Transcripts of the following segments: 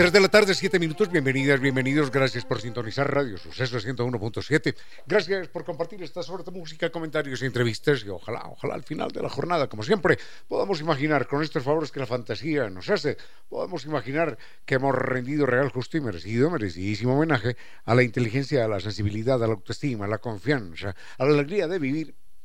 Tres de la tarde, siete minutos. Bienvenidas, bienvenidos. Gracias por sintonizar Radio Suceso 101.7. Gracias por compartir esta suerte música, comentarios y entrevistas. Y ojalá, ojalá al final de la jornada, como siempre, podamos imaginar con estos favores que la fantasía nos hace, podamos imaginar que hemos rendido real, justo y merecido, merecidísimo homenaje a la inteligencia, a la sensibilidad, a la autoestima, a la confianza, a la alegría de vivir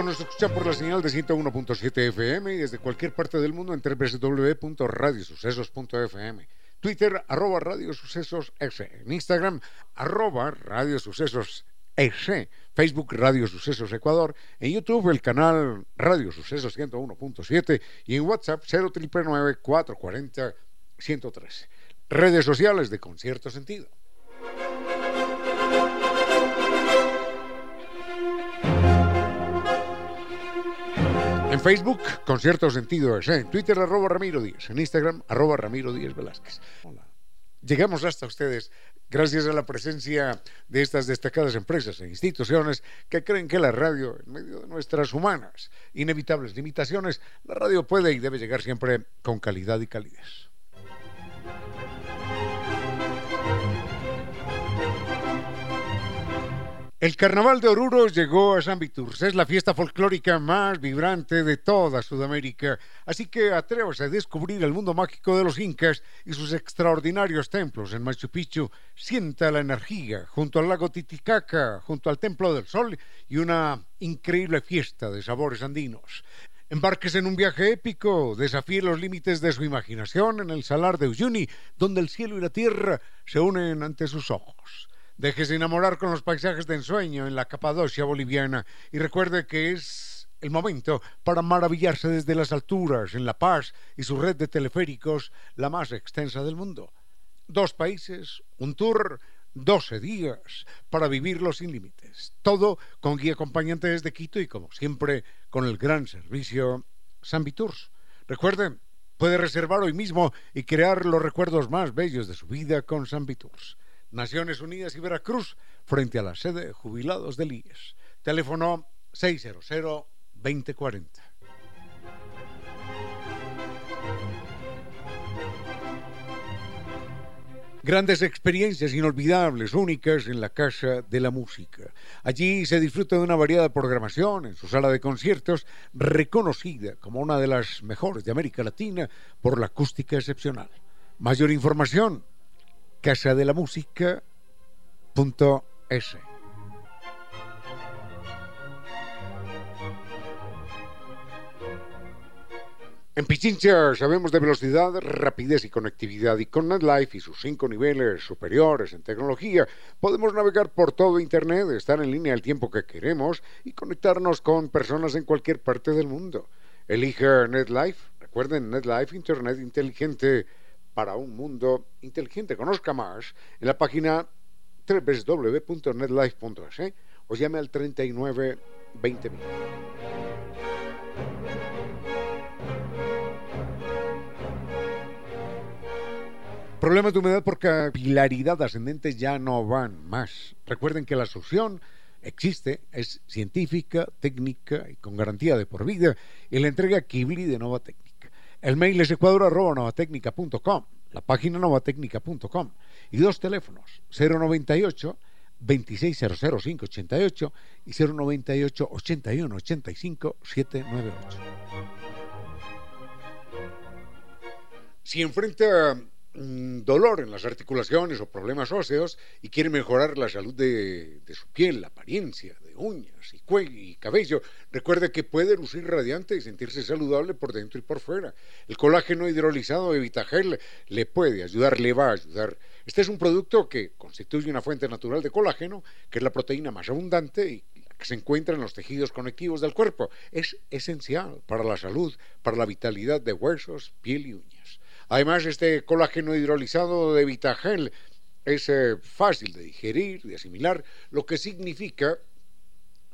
Nos escucha por la señal de 101.7 FM y desde cualquier parte del mundo en www.radiosucesos.fm. Twitter, arroba Radio Sucesos En Instagram, arroba Radio Sucesos Facebook Radio Sucesos Ecuador, en YouTube el canal Radio Sucesos 101.7 y en WhatsApp 0999 440 113. Redes sociales de Concierto Sentido. En Facebook, Concierto Sentido En Twitter, arroba Ramiro Díaz. En Instagram, arroba Ramiro Díaz Velázquez. Hola. Llegamos hasta ustedes gracias a la presencia de estas destacadas empresas e instituciones que creen que la radio, en medio de nuestras humanas, inevitables limitaciones, la radio puede y debe llegar siempre con calidad y calidez. El Carnaval de Oruro llegó a San Viturs. Es la fiesta folclórica más vibrante de toda Sudamérica. Así que atrévase a descubrir el mundo mágico de los incas y sus extraordinarios templos en Machu Picchu. Sienta la energía junto al lago Titicaca, junto al Templo del Sol y una increíble fiesta de sabores andinos. Embarques en un viaje épico, desafíe los límites de su imaginación en el Salar de Uyuni, donde el cielo y la tierra se unen ante sus ojos. Déjese enamorar con los paisajes de ensueño en la Capadocia boliviana y recuerde que es el momento para maravillarse desde las alturas en La Paz y su red de teleféricos, la más extensa del mundo. Dos países, un tour, 12 días para vivirlo sin límites. Todo con guía acompañante desde Quito y como siempre con el gran servicio San Viturs. Recuerde, puede reservar hoy mismo y crear los recuerdos más bellos de su vida con San Viturs. Naciones Unidas y Veracruz, frente a la sede de jubilados del IES. Teléfono 600-2040. Grandes experiencias inolvidables, únicas en la Casa de la Música. Allí se disfruta de una variada programación en su sala de conciertos, reconocida como una de las mejores de América Latina por la acústica excepcional. Mayor información casadelamusica.es. En Pichincha sabemos de velocidad, rapidez y conectividad y con NetLife y sus cinco niveles superiores en tecnología podemos navegar por todo Internet, estar en línea el tiempo que queremos y conectarnos con personas en cualquier parte del mundo. Elija NetLife, recuerden NetLife Internet inteligente para un mundo inteligente. Conozca más en la página www.netlife.es ¿eh? o llame al 39 20 Problemas de humedad por capilaridad ascendente ya no van más. Recuerden que la solución existe, es científica, técnica y con garantía de por vida y la entrega Kibli de Nova Técnica. El mail es ecuador.novatecnica.com, la página novatecnica.com y dos teléfonos, 098 2600588 y 098 81 85 798. Si enfrenta dolor en las articulaciones o problemas óseos y quiere mejorar la salud de, su piel, la apariencia, de uñas y cuello y cabello, recuerde que puede lucir radiante y sentirse saludable por dentro y por fuera. El colágeno hidrolizado de Vitagel le puede ayudar, le va a ayudar. Este es un producto que constituye una fuente natural de colágeno, que es la proteína más abundante y que se encuentra en los tejidos conectivos del cuerpo. Es esencial para la salud, para la vitalidad de huesos, piel y uñas. Además, este colágeno hidrolizado de Vitagel es eh, fácil de digerir, de asimilar, lo que significa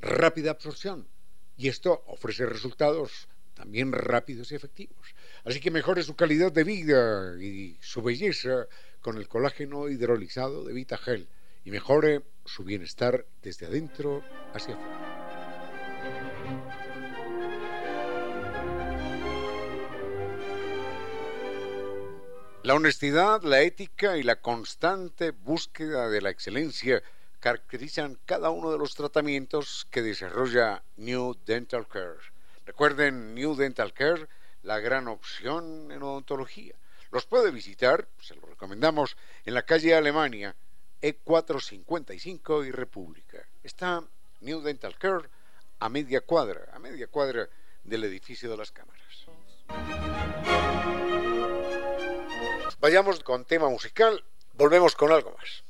rápida absorción. Y esto ofrece resultados también rápidos y efectivos. Así que mejore su calidad de vida y su belleza con el colágeno hidrolizado de Vitagel y mejore su bienestar desde adentro hacia afuera. La honestidad, la ética y la constante búsqueda de la excelencia caracterizan cada uno de los tratamientos que desarrolla New Dental Care. Recuerden, New Dental Care, la gran opción en odontología. Los puede visitar, se lo recomendamos, en la calle Alemania, E455 y República. Está New Dental Care a media cuadra, a media cuadra del edificio de las cámaras. Vayamos con tema musical, volvemos con algo más.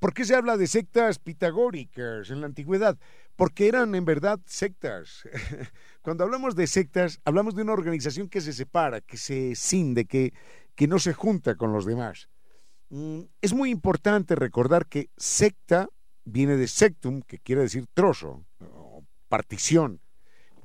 ¿Por qué se habla de sectas pitagóricas en la antigüedad? Porque eran en verdad sectas. Cuando hablamos de sectas, hablamos de una organización que se separa, que se cinde, que, que no se junta con los demás. Mm, es muy importante recordar que secta viene de sectum, que quiere decir trozo, o partición.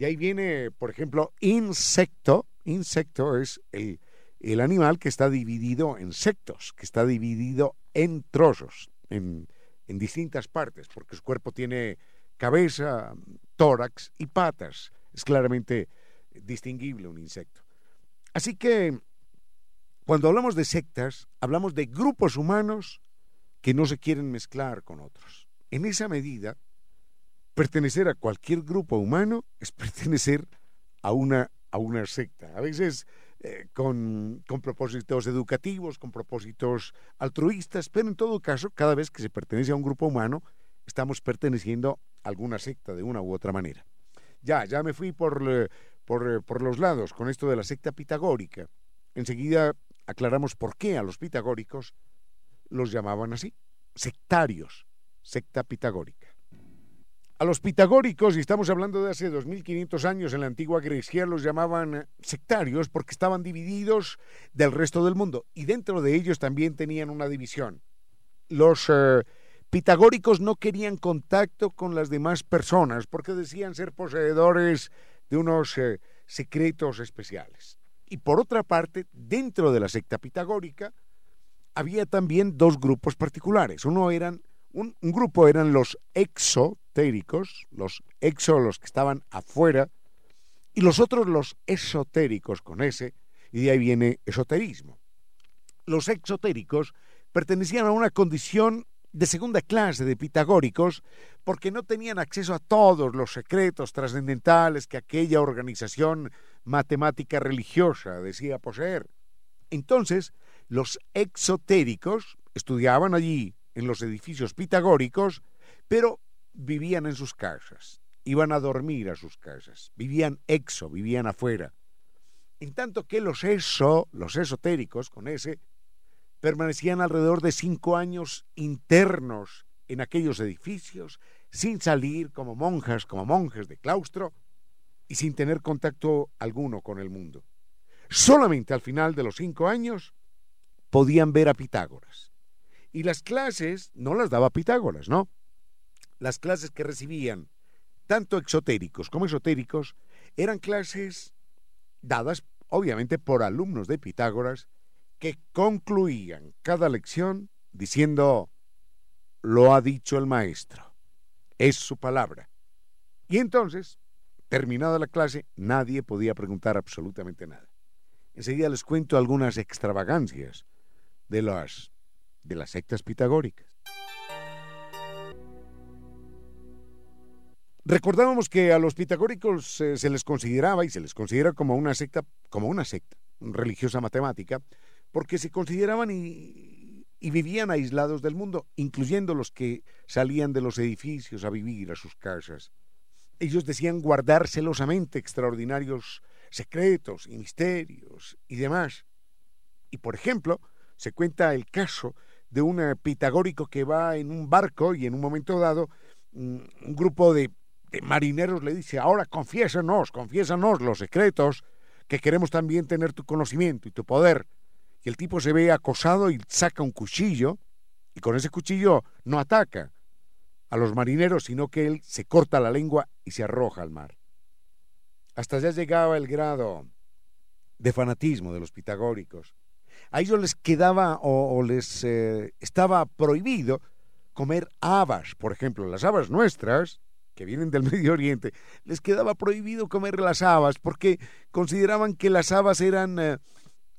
Y ahí viene, por ejemplo, insecto. Insecto es el, animal que está dividido en sectos, que está dividido en trozos, en, en distintas partes, porque su cuerpo tiene cabeza, tórax y patas. Es claramente distinguible un insecto. Así que cuando hablamos de sectas, hablamos de grupos humanos que no se quieren mezclar con otros. En esa medida, pertenecer a cualquier grupo humano es pertenecer a una, a una secta. A veces eh, con, con, propósitos educativos, con propósitos altruistas, pero en todo caso, cada vez que se pertenece a un grupo humano, estamos perteneciendo a alguna secta de una u otra manera. Ya, ya me fui por, eh, por, eh, por los lados con esto de la secta pitagórica. Enseguida aclaramos por qué a los pitagóricos los llamaban así, sectarios, secta pitagórica. A los pitagóricos, y estamos hablando de hace 2500 años en la antigua Grecia, los llamaban sectarios porque estaban divididos del resto del mundo y dentro de ellos también tenían una división. Los eh, pitagóricos no querían contacto con las demás personas porque decían ser poseedores de unos eh, secretos especiales. Y por otra parte, dentro de la secta pitagórica había también dos grupos particulares. Uno eran un, grupo eran los exotéricos, los exo, los que estaban afuera, y los otros los esotéricos con ese, y de ahí viene esoterismo. Los exotéricos pertenecían a una condición de segunda clase de pitagóricos porque no tenían acceso a todos los secretos trascendentales que aquella organización matemática religiosa decía poseer. Entonces, los exotéricos estudiaban allí en los edificios pitagóricos, pero vivían en sus casas, iban a dormir a sus casas, vivían exo, vivían afuera. En tanto que los eso, los esotéricos, con ese, permanecían alrededor de cinco años internos en aquellos edificios, sin salir como monjas, como monjes de claustro, y sin tener contacto alguno con el mundo. Solamente al final de los cinco años podían ver a Pitágoras. Y las clases no las daba Pitágoras, ¿no? Las clases que recibían, tanto exotéricos como esotéricos, eran clases dadas obviamente por alumnos de Pitágoras que concluían cada lección diciendo, lo ha dicho el maestro, es su palabra. Y entonces, terminada la clase, nadie podía preguntar absolutamente nada. Enseguida les cuento algunas extravagancias de las, de las sectas pitagóricas. Recordábamos que a los pitagóricos eh, se les consideraba y se les considera como una secta, como una secta religiosa matemática, porque se consideraban y, vivían aislados del mundo, incluyendo los que salían de los edificios a vivir a sus casas. Ellos decían guardar celosamente extraordinarios secretos y misterios y demás. Y por ejemplo, se cuenta el caso de un eh, pitagórico que va en un barco y en un momento dado mm, un grupo de, marineros le dice, ahora confiésanos, confiésanos los secretos, que queremos también tener tu conocimiento y tu poder. Y el tipo se ve acosado y saca un cuchillo, y con ese cuchillo no ataca a los marineros, sino que él se corta la lengua y se arroja al mar. Hasta ya llegaba el grado de fanatismo de los pitagóricos. A ellos les quedaba o, les eh, estaba prohibido comer habas, por ejemplo, las habas nuestras, que vienen del Medio Oriente, les quedaba prohibido comer las habas porque consideraban que las habas eran eh,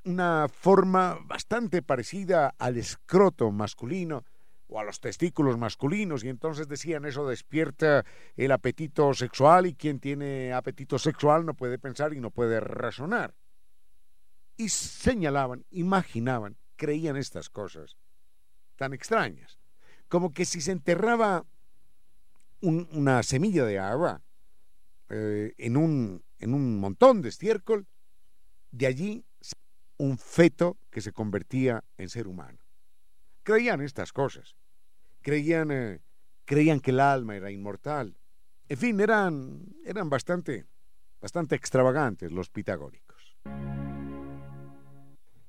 una forma bastante parecida al escroto masculino o a los testículos masculinos y entonces decían eso despierta el apetito sexual y quien tiene apetito sexual no puede pensar y no puede razonar. Y señalaban, imaginaban, creían estas cosas tan extrañas, como que si se enterraba una semilla de agua eh, en, un, en un montón de estiércol, de allí un feto que se convertía en ser humano creían estas cosas. Creían, eh, creían que el alma era inmortal. En fin, eran, eran bastante, bastante extravagantes los pitagóricos.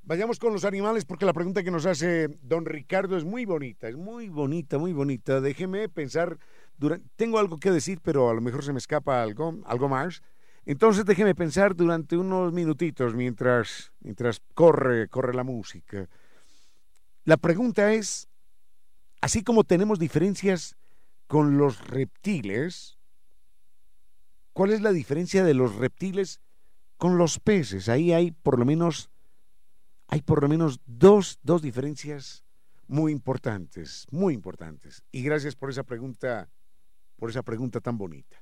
Vayamos con los animales porque la pregunta que nos hace don Ricardo es muy bonita, es muy bonita, muy bonita. Déjeme pensar, tengo algo que decir, pero a lo mejor se me escapa algo, algo más. Entonces déjeme pensar durante unos minutitos mientras, mientras corre, corre la música. La pregunta es, así como tenemos diferencias con los reptiles, ¿cuál es la diferencia de los reptiles con los peces? Ahí hay por lo menos, hay por lo menos dos, dos diferencias muy importantes, muy importantes. Y gracias por esa pregunta, por esa pregunta tan bonita.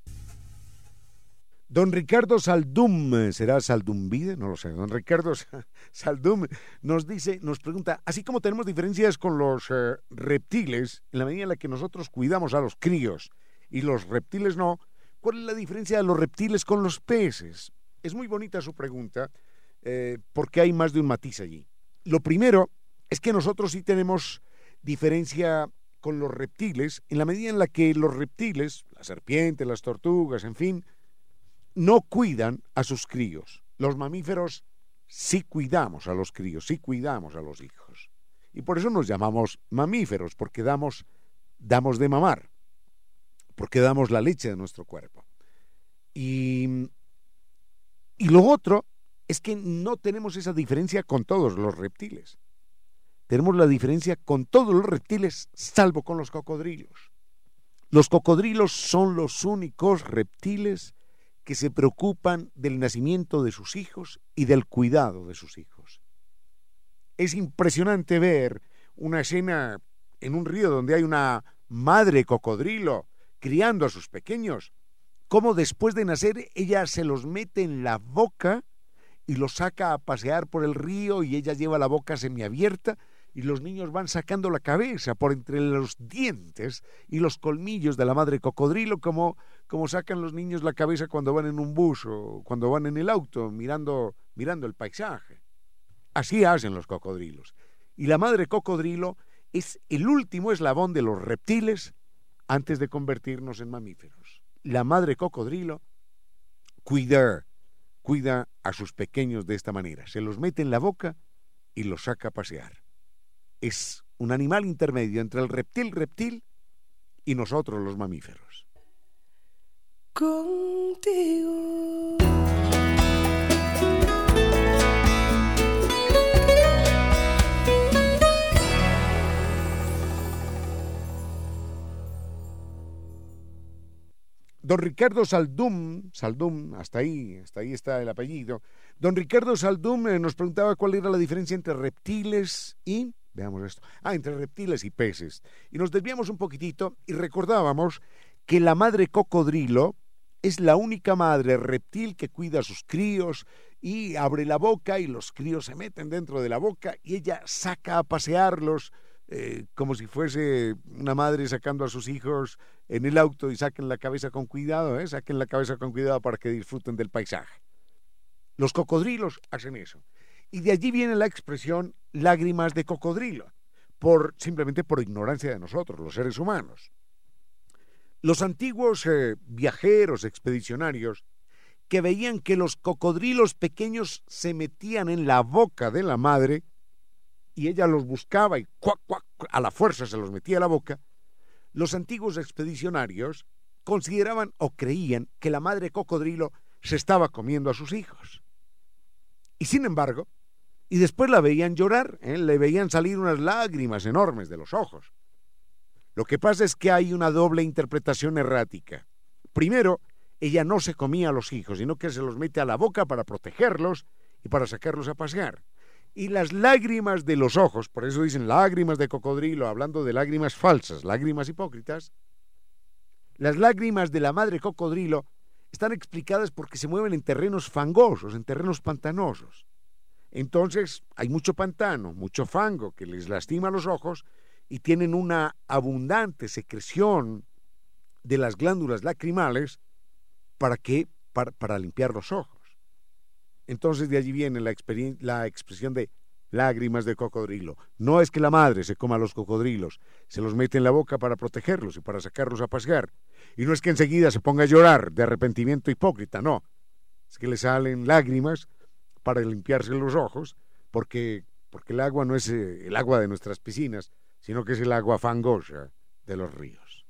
Don Ricardo Saldum, ¿será Saldumbide? No lo sé. Don Ricardo Saldum nos dice, nos pregunta, así como tenemos diferencias con los eh, reptiles, en la medida en la que nosotros cuidamos a los críos y los reptiles no, ¿cuál es la diferencia de los reptiles con los peces? Es muy bonita su pregunta, eh, porque hay más de un matiz allí. Lo primero es que nosotros sí tenemos diferencia con los reptiles, en la medida en la que los reptiles, las serpientes, las tortugas, en fin, no cuidan a sus críos. Los mamíferos sí cuidamos a los críos, sí cuidamos a los hijos. Y por eso nos llamamos mamíferos, porque damos, damos de mamar, porque damos la leche de nuestro cuerpo. Y, y lo otro es que no tenemos esa diferencia con todos los reptiles. Tenemos la diferencia con todos los reptiles, salvo con los cocodrilos. Los cocodrilos son los únicos reptiles que se preocupan del nacimiento de sus hijos y del cuidado de sus hijos. Es impresionante ver una escena en un río donde hay una madre cocodrilo criando a sus pequeños, cómo después de nacer ella se los mete en la boca y los saca a pasear por el río y ella lleva la boca semiabierta y los niños van sacando la cabeza por entre los dientes y los colmillos de la madre cocodrilo como como sacan los niños la cabeza cuando van en un bus o cuando van en el auto mirando, mirando el paisaje. Así hacen los cocodrilos. Y la madre cocodrilo es el último eslabón de los reptiles antes de convertirnos en mamíferos. La madre cocodrilo cuida, cuida a sus pequeños de esta manera. Se los mete en la boca y los saca a pasear es un animal intermedio entre el reptil reptil y nosotros los mamíferos. Contigo. Don Ricardo Saldum, Saldum, hasta ahí, hasta ahí está el apellido. Don Ricardo Saldum eh, nos preguntaba cuál era la diferencia entre reptiles y veamos esto, ah, entre reptiles y peces. Y nos desviamos un poquitito y recordábamos que la madre cocodrilo es la única madre reptil que cuida a sus críos y abre la boca y los críos se meten dentro de la boca y ella saca a pasearlos eh, como si fuese una madre sacando a sus hijos en el auto y saquen la cabeza con cuidado, ¿eh? saquen la cabeza con cuidado para que disfruten del paisaje. Los cocodrilos hacen eso. Y de allí viene la expresión lágrimas de cocodrilo, por, simplemente por ignorancia de nosotros, los seres humanos. Los antiguos eh, viajeros expedicionarios que veían que los cocodrilos pequeños se metían en la boca de la madre y ella los buscaba y a la fuerza se los metía a la boca, los antiguos expedicionarios consideraban o creían que la madre cocodrilo se estaba comiendo a sus hijos. Y sin embargo, y después la veían llorar, ¿eh? le veían salir unas lágrimas enormes de los ojos. Lo que pasa es que hay una doble interpretación errática. Primero, ella no se comía a los hijos, sino que se los mete a la boca para protegerlos y para sacarlos a pasear. Y las lágrimas de los ojos, por eso dicen lágrimas de cocodrilo, hablando de lágrimas falsas, lágrimas hipócritas, las lágrimas de la madre cocodrilo están explicadas porque se mueven en terrenos fangosos, en terrenos pantanosos. Entonces hay mucho pantano, mucho fango que les lastima los ojos y tienen una abundante secreción de las glándulas lacrimales para que para, limpiar los ojos. Entonces de allí viene la, la expresión de lágrimas de cocodrilo. No es que la madre se coma los cocodrilos, se los mete en la boca para protegerlos y para sacarlos a pasear. Y no es que enseguida se ponga a llorar de arrepentimiento hipócrita, no. Es que le salen lágrimas para limpiarse los ojos, porque, porque el agua no es eh, el agua de nuestras piscinas, sino que es el agua fangosa de los ríos.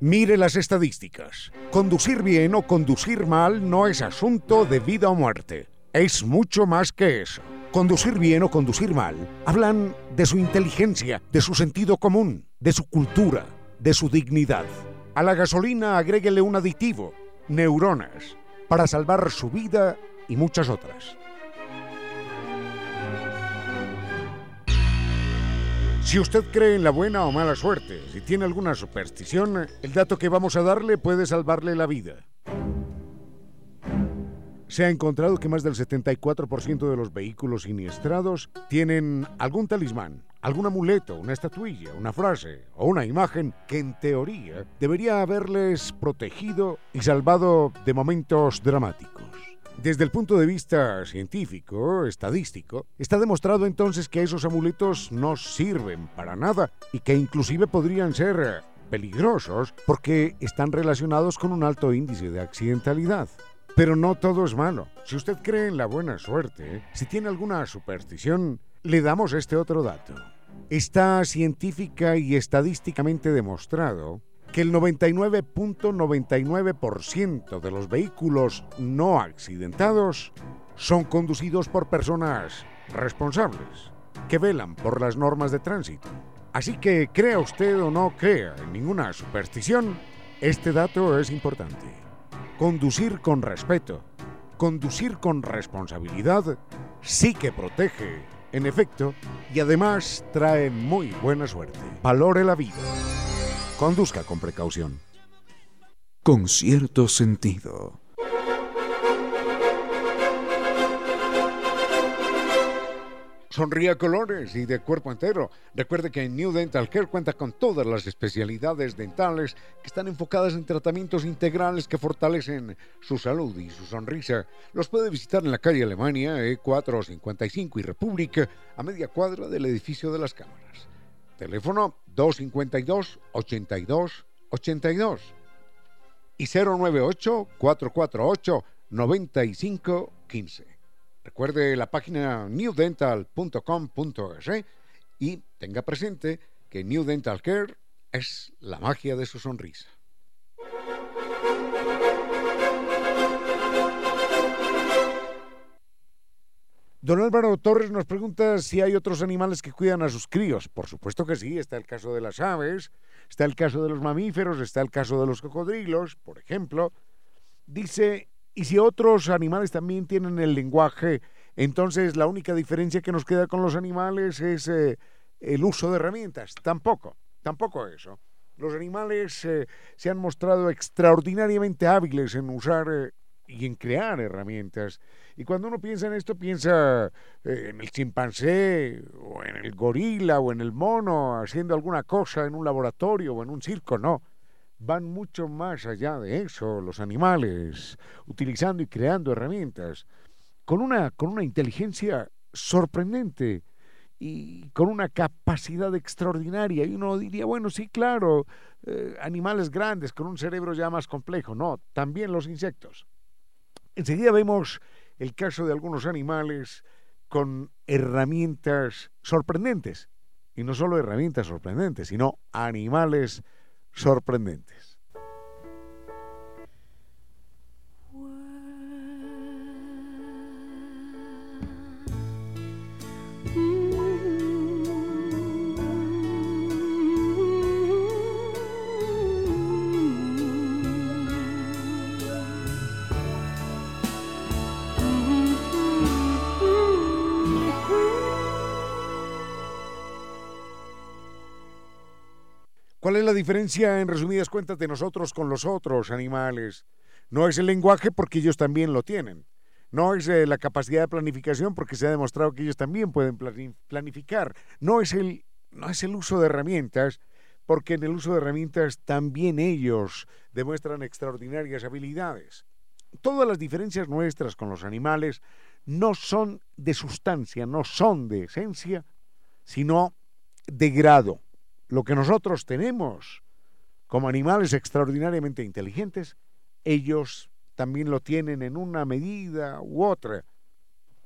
Mire las estadísticas. Conducir bien o conducir mal no es asunto de vida o muerte. Es mucho más que eso. Conducir bien o conducir mal hablan de su inteligencia, de su sentido común, de su cultura, de su dignidad. A la gasolina agréguele un aditivo, neuronas, para salvar su vida y muchas otras. Si usted cree en la buena o mala suerte, si tiene alguna superstición, el dato que vamos a darle puede salvarle la vida. Se ha encontrado que más del 74% de los vehículos siniestrados tienen algún talismán, algún amuleto, una estatuilla, una frase o una imagen que en teoría debería haberles protegido y salvado de momentos dramáticos. Desde el punto de vista científico, estadístico, está demostrado entonces que esos amuletos no sirven para nada y que inclusive podrían ser peligrosos porque están relacionados con un alto índice de accidentalidad. Pero no todo es malo. Si usted cree en la buena suerte, si tiene alguna superstición, le damos este otro dato. Está científica y estadísticamente demostrado que el 99.99% de los vehículos no accidentados son conducidos por personas responsables, que velan por las normas de tránsito. Así que crea usted o no crea en ninguna superstición, este dato es importante. Conducir con respeto, conducir con responsabilidad, sí que protege, en efecto, y además trae muy buena suerte. Valore la vida. Conduzca con precaución. Con cierto sentido. Sonría colores y de cuerpo entero. Recuerde que New Dental Care cuenta con todas las especialidades dentales que están enfocadas en tratamientos integrales que fortalecen su salud y su sonrisa. Los puede visitar en la calle Alemania, E455 y República, a media cuadra del edificio de las cámaras. Teléfono 252-82-82 y 098-448-9515. Recuerde la página newdental.com.es y tenga presente que New Dental Care es la magia de su sonrisa. Don Álvaro Torres nos pregunta si hay otros animales que cuidan a sus críos. Por supuesto que sí, está el caso de las aves, está el caso de los mamíferos, está el caso de los cocodrilos, por ejemplo. Dice, y si otros animales también tienen el lenguaje, entonces la única diferencia que nos queda con los animales es eh, el uso de herramientas. Tampoco, tampoco eso. Los animales eh, se han mostrado extraordinariamente hábiles en usar eh, y en crear herramientas. Y cuando uno piensa en esto, piensa en el chimpancé, o en el gorila, o en el mono, haciendo alguna cosa en un laboratorio o en un circo, no. Van mucho más allá de eso, los animales, utilizando y creando herramientas, con una, con una inteligencia sorprendente y con una capacidad extraordinaria. Y uno diría, bueno, sí, claro, eh, animales grandes con un cerebro ya más complejo. No, también los insectos. Enseguida vemos el caso de algunos animales con herramientas sorprendentes. Y no solo herramientas sorprendentes, sino animales. ¿Cuál diferencia, en resumidas cuentas, de nosotros con los otros animales? No es el lenguaje porque ellos también lo tienen. No es eh, la capacidad de planificación porque se ha demostrado que ellos también pueden planificar. No es, el, no es el uso de herramientas porque en el uso de herramientas también ellos demuestran extraordinarias habilidades. Todas las diferencias nuestras con los animales no son de sustancia, no son de esencia, sino de grado lo que nosotros tenemos como animales extraordinariamente inteligentes, ellos también lo tienen en una medida u otra.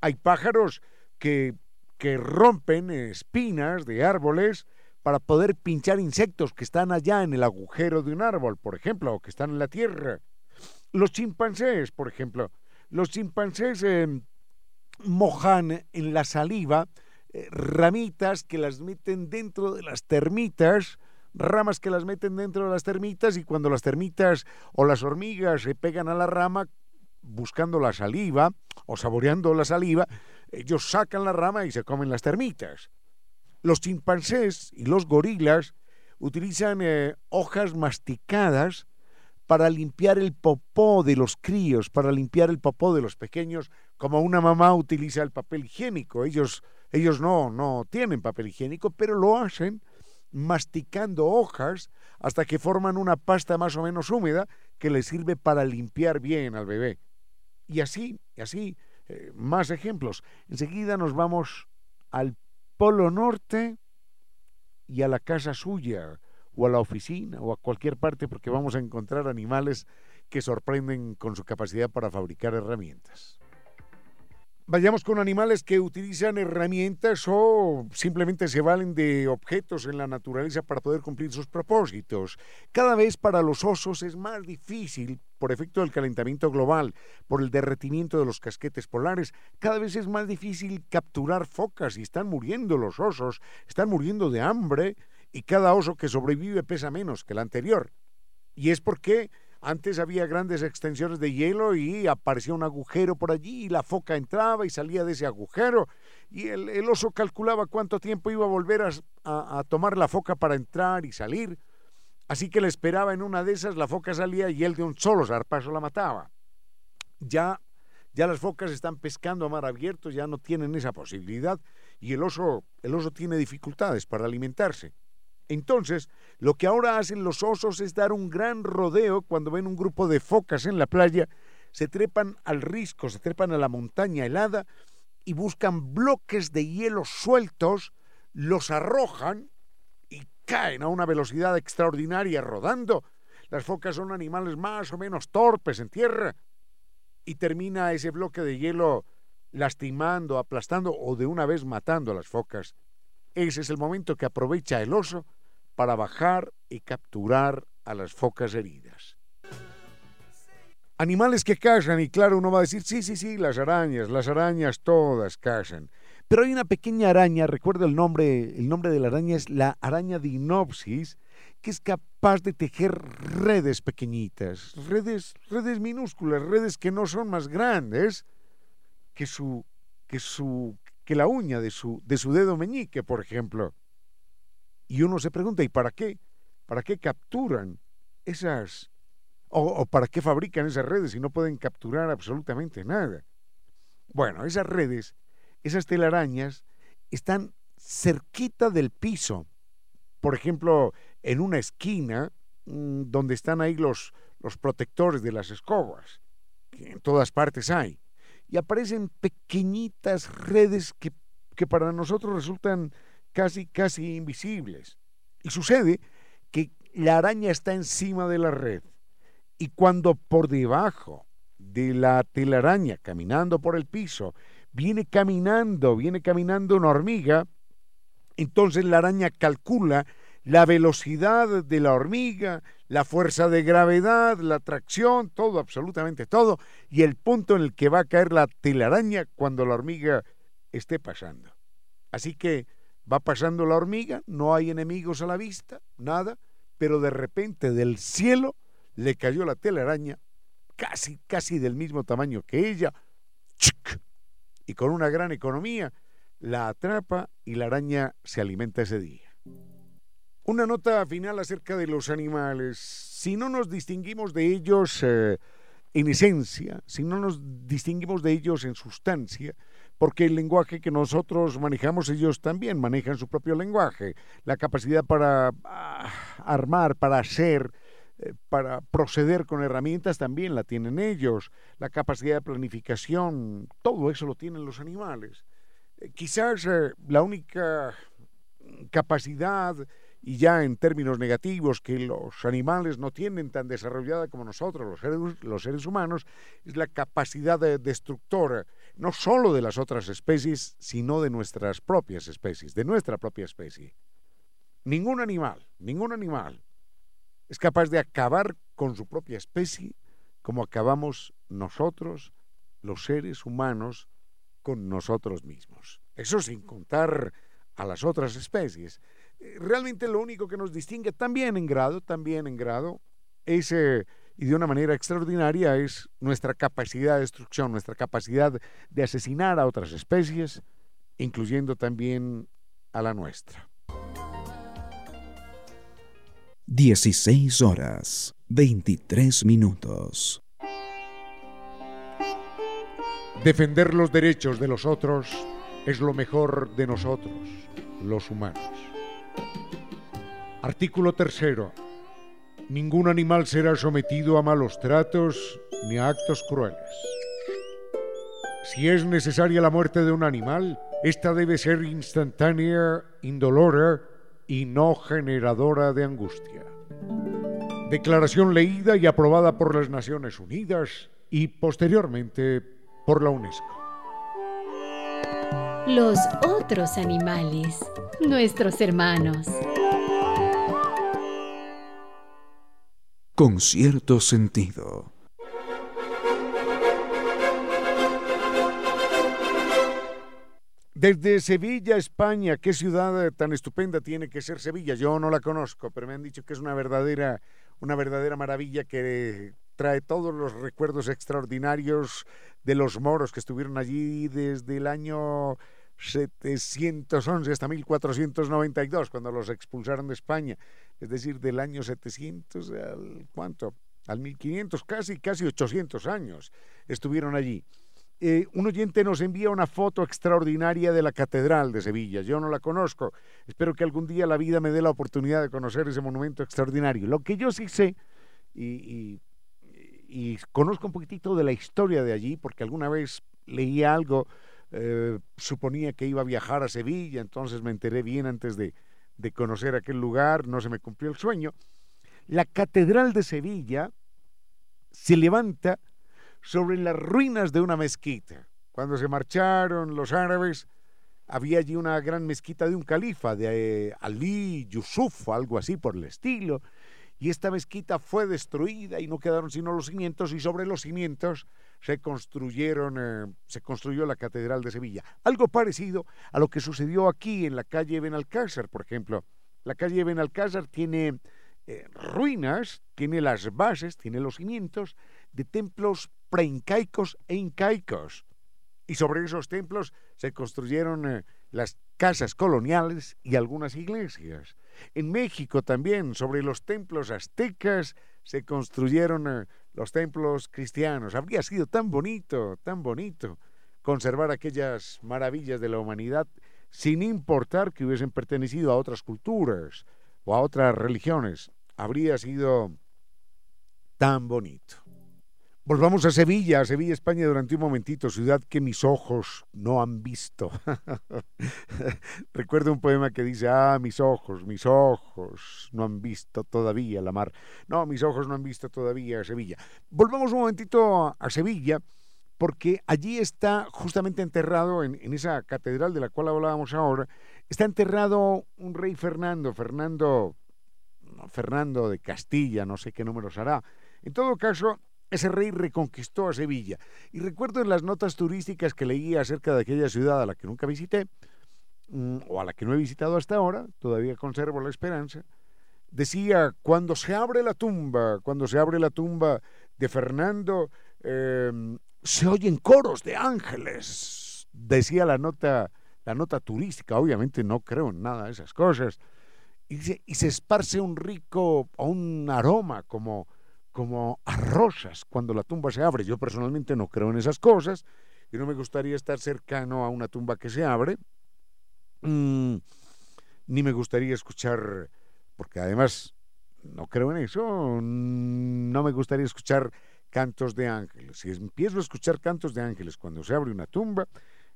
Hay pájaros que, que rompen espinas de árboles para poder pinchar insectos que están allá en el agujero de un árbol, por ejemplo, o que están en la tierra. Los chimpancés, por ejemplo, los chimpancés eh, mojan en la saliva eh, ramitas que las meten dentro de las termitas, ramas que las meten dentro de las termitas y cuando las termitas o las hormigas se pegan a la rama buscando la saliva o saboreando la saliva, ellos sacan la rama y se comen las termitas. Los chimpancés y los gorilas utilizan eh, hojas masticadas para limpiar el popó de los críos, para limpiar el popó de los pequeños, como una mamá utiliza el papel higiénico. Ellos ellos no, no tienen papel higiénico, pero lo hacen masticando hojas hasta que forman una pasta más o menos húmeda que les sirve para limpiar bien al bebé. Y así, y así, eh, más ejemplos. Enseguida nos vamos al Polo Norte y a la casa suya, o a la oficina, o a cualquier parte, porque vamos a encontrar animales que sorprenden con su capacidad para fabricar herramientas. Vayamos con animales que utilizan herramientas o simplemente se valen de objetos en la naturaleza para poder cumplir sus propósitos. Cada vez para los osos es más difícil, por efecto del calentamiento global, por el derretimiento de los casquetes polares, cada vez es más difícil capturar focas y están muriendo los osos, están muriendo de hambre y cada oso que sobrevive pesa menos que el anterior. Y es porque antes había grandes extensiones de hielo y aparecía un agujero por allí y la foca entraba y salía de ese agujero y el, oso calculaba cuánto tiempo iba a volver a, tomar la foca para entrar y salir. Así que le esperaba en una de esas, la foca salía y él de un solo zarpazo la mataba. Ya, ya las focas están pescando a mar abierto, ya no tienen esa posibilidad y el oso, el oso tiene dificultades para alimentarse. Entonces, lo que ahora hacen los osos es dar un gran rodeo cuando ven un grupo de focas en la playa, se trepan al risco, se trepan a la montaña helada y buscan bloques de hielo sueltos, los arrojan y caen a una velocidad extraordinaria rodando. Las focas son animales más o menos torpes en tierra y termina ese bloque de hielo lastimando, aplastando o de una vez matando a las focas. Ese es el momento que aprovecha el oso para bajar y capturar a las focas heridas. Animales que cazan, y claro, uno va a decir, sí, sí, sí, las arañas, las arañas todas cazan. Pero hay una pequeña araña, recuerdo el nombre, el nombre de la araña es la araña dinopsis, que es capaz de tejer redes pequeñitas, redes, redes minúsculas, redes que no son más grandes que su, que su, que la uña de su, de su dedo meñique, por ejemplo. Y uno se pregunta, ¿y para qué? ¿Para qué capturan esas, o, o para qué fabrican esas redes si no pueden capturar absolutamente nada? Bueno, esas redes, esas telarañas, están cerquita del piso. Por ejemplo, en una esquina mm, donde están ahí los, los protectores de las escobas, que en todas partes hay, y aparecen pequeñitas redes que, que para nosotros resultan casi, casi invisibles. Y sucede que la araña está encima de la red, y cuando por debajo de la telaraña, caminando por el piso, viene caminando, viene caminando una hormiga, entonces la araña calcula la velocidad de la hormiga, la fuerza de gravedad, la tracción, todo, absolutamente todo, y el punto en el que va a caer la telaraña cuando la hormiga esté pasando. Así que va pasando la hormiga, no hay enemigos a la vista, nada, pero de repente del cielo le cayó la telaraña, casi, casi del mismo tamaño que ella, y con una gran economía la atrapa y la araña se alimenta ese día. Una nota final acerca de los animales. Si no nos distinguimos de ellos eh, en esencia, si no nos distinguimos de ellos en sustancia, porque el lenguaje que nosotros manejamos, ellos también manejan su propio lenguaje, la capacidad para ah, armar, para hacer, eh, para proceder con herramientas también la tienen ellos, la capacidad de planificación, todo eso lo tienen los animales. Eh, quizás la única capacidad y ya en términos negativos que los animales no tienen tan desarrollada como nosotros, los seres, los seres humanos, es la capacidad de destructora, no solo de las otras especies, sino de nuestras propias especies, de nuestra propia especie. Ningún animal, ningún animal es capaz de acabar con su propia especie como acabamos nosotros, los seres humanos, con nosotros mismos. Eso sin contar a las otras especies realmente lo único que nos distingue también en grado, también en grado, es, eh, y de una manera extraordinaria, es nuestra capacidad de destrucción, nuestra capacidad de asesinar a otras especies, incluyendo también a la nuestra. 16 horas, 23 minutos. Defender los derechos de los otros es lo mejor de nosotros, los humanos. Artículo tercero. Ningún animal será sometido a malos tratos ni a actos crueles. Si es necesaria la muerte de un animal, esta debe ser instantánea, indolora y no generadora de angustia. Declaración leída y aprobada por las Naciones Unidas y posteriormente por la UNESCO. Los otros animales, nuestros hermanos. Con cierto sentido. Desde Sevilla, España, qué ciudad tan estupenda tiene que ser Sevilla. Yo no la conozco, pero me han dicho que es una verdadera, una verdadera maravilla que trae todos los recuerdos extraordinarios de los moros que estuvieron allí desde el año 711 hasta 1492, cuando los expulsaron de España es decir, del año 700 al cuánto, al 1500, casi, casi 800 años estuvieron allí. Eh, un oyente nos envía una foto extraordinaria de la Catedral de Sevilla. Yo no la conozco. Espero que algún día la vida me dé la oportunidad de conocer ese monumento extraordinario. Lo que yo sí sé, y, y, conozco un poquitito de la historia de allí, porque alguna vez leí algo, eh, suponía que iba a viajar a Sevilla, entonces me enteré bien antes de, de conocer aquel lugar, no se me cumplió el sueño. La Catedral de Sevilla se levanta sobre las ruinas de una mezquita. Cuando se marcharon los árabes, había allí una gran mezquita de un califa, de eh, Ali Yusuf, algo así por el estilo, y esta mezquita fue destruida y no quedaron sino los cimientos y sobre los cimientos se construyeron, eh, se construyó la Catedral de Sevilla. Algo parecido a lo que sucedió aquí en la calle Benalcázar, por ejemplo. La calle Benalcázar tiene eh, ruinas, tiene las bases, tiene los cimientos de templos preincaicos e incaicos. Y sobre esos templos se construyeron eh, las casas coloniales y algunas iglesias. En México también, sobre los templos aztecas, se construyeron eh, los templos cristianos. Habría sido tan bonito, tan bonito conservar aquellas maravillas de la humanidad sin importar que hubiesen pertenecido a otras culturas o a otras religiones. Habría sido tan bonito. Volvamos a Sevilla, a Sevilla, España, durante un momentito, ciudad que mis ojos no han visto. Recuerdo un poema que dice, ah, mis ojos, mis ojos no han visto todavía la mar. No, mis ojos no han visto todavía a Sevilla. Volvamos un momentito a, Sevilla, porque allí está justamente enterrado, en, esa catedral de la cual hablábamos ahora, está enterrado un rey Fernando, Fernando, Fernando de Castilla, no sé qué números hará. En todo caso, ese rey reconquistó a Sevilla. Y recuerdo en las notas turísticas que leía acerca de aquella ciudad a la que nunca visité, mm, o a la que no he visitado hasta ahora, todavía conservo la esperanza, decía, cuando se abre la tumba, cuando se abre la tumba de Fernando, em, se oyen coros de ángeles, decía la nota, la nota turística, obviamente no creo en nada de esas cosas, y se, y se esparce un rico, un aroma como como a rosas cuando la tumba se abre. Yo personalmente no creo en esas cosas y no me gustaría estar cercano a una tumba que se abre, mm, ni me gustaría escuchar, porque además no creo en eso, no me gustaría escuchar cantos de ángeles. Si empiezo a escuchar cantos de ángeles cuando se abre una tumba,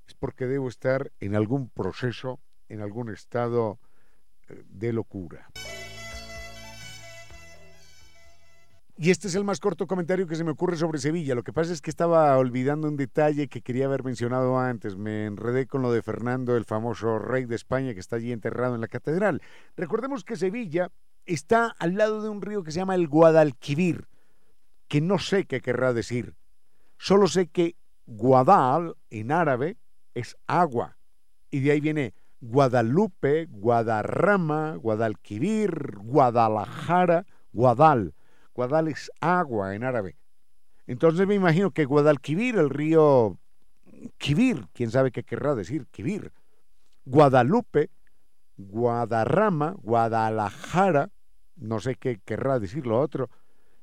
es porque debo estar en algún proceso, en algún estado eh, de locura. Y este es el más corto comentario que se me ocurre sobre Sevilla. Lo que pasa es que estaba olvidando un detalle que quería haber mencionado antes. Me enredé con lo de Fernando, el famoso rey de España que está allí enterrado en la catedral. Recordemos que Sevilla está al lado de un río que se llama el Guadalquivir, que no sé qué querrá decir. Solo sé que Guadal en árabe es agua. Y de ahí viene Guadalupe, Guadarrama, Guadalquivir, Guadalajara, Guadal. Guadal es agua en árabe. Entonces me imagino que Guadalquivir, el río Quivir, quién sabe qué querrá decir Quivir, Guadalupe, Guadarrama, Guadalajara, no sé qué querrá decir lo otro,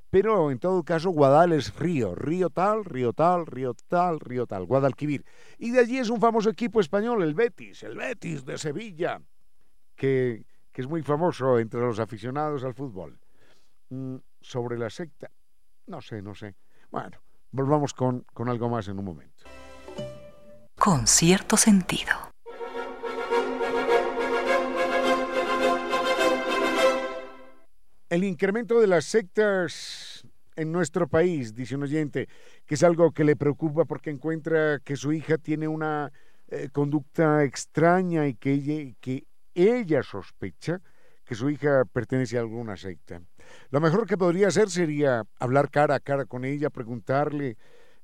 pero en todo caso Guadal es río, río tal, río tal, río tal, río tal, Guadalquivir. Y de allí es un famoso equipo español, el Betis, el Betis de Sevilla, que, que es muy famoso entre los aficionados al fútbol. Sobre la secta. No sé, no sé. Bueno, volvamos con, con algo más en un momento. Con cierto sentido. El incremento de las sectas en nuestro país, dice un oyente, que es algo que le preocupa porque encuentra que su hija tiene una eh, conducta extraña y que ella, que ella sospecha que su hija pertenece a alguna secta. Lo mejor que podría hacer sería hablar cara a cara con ella, preguntarle,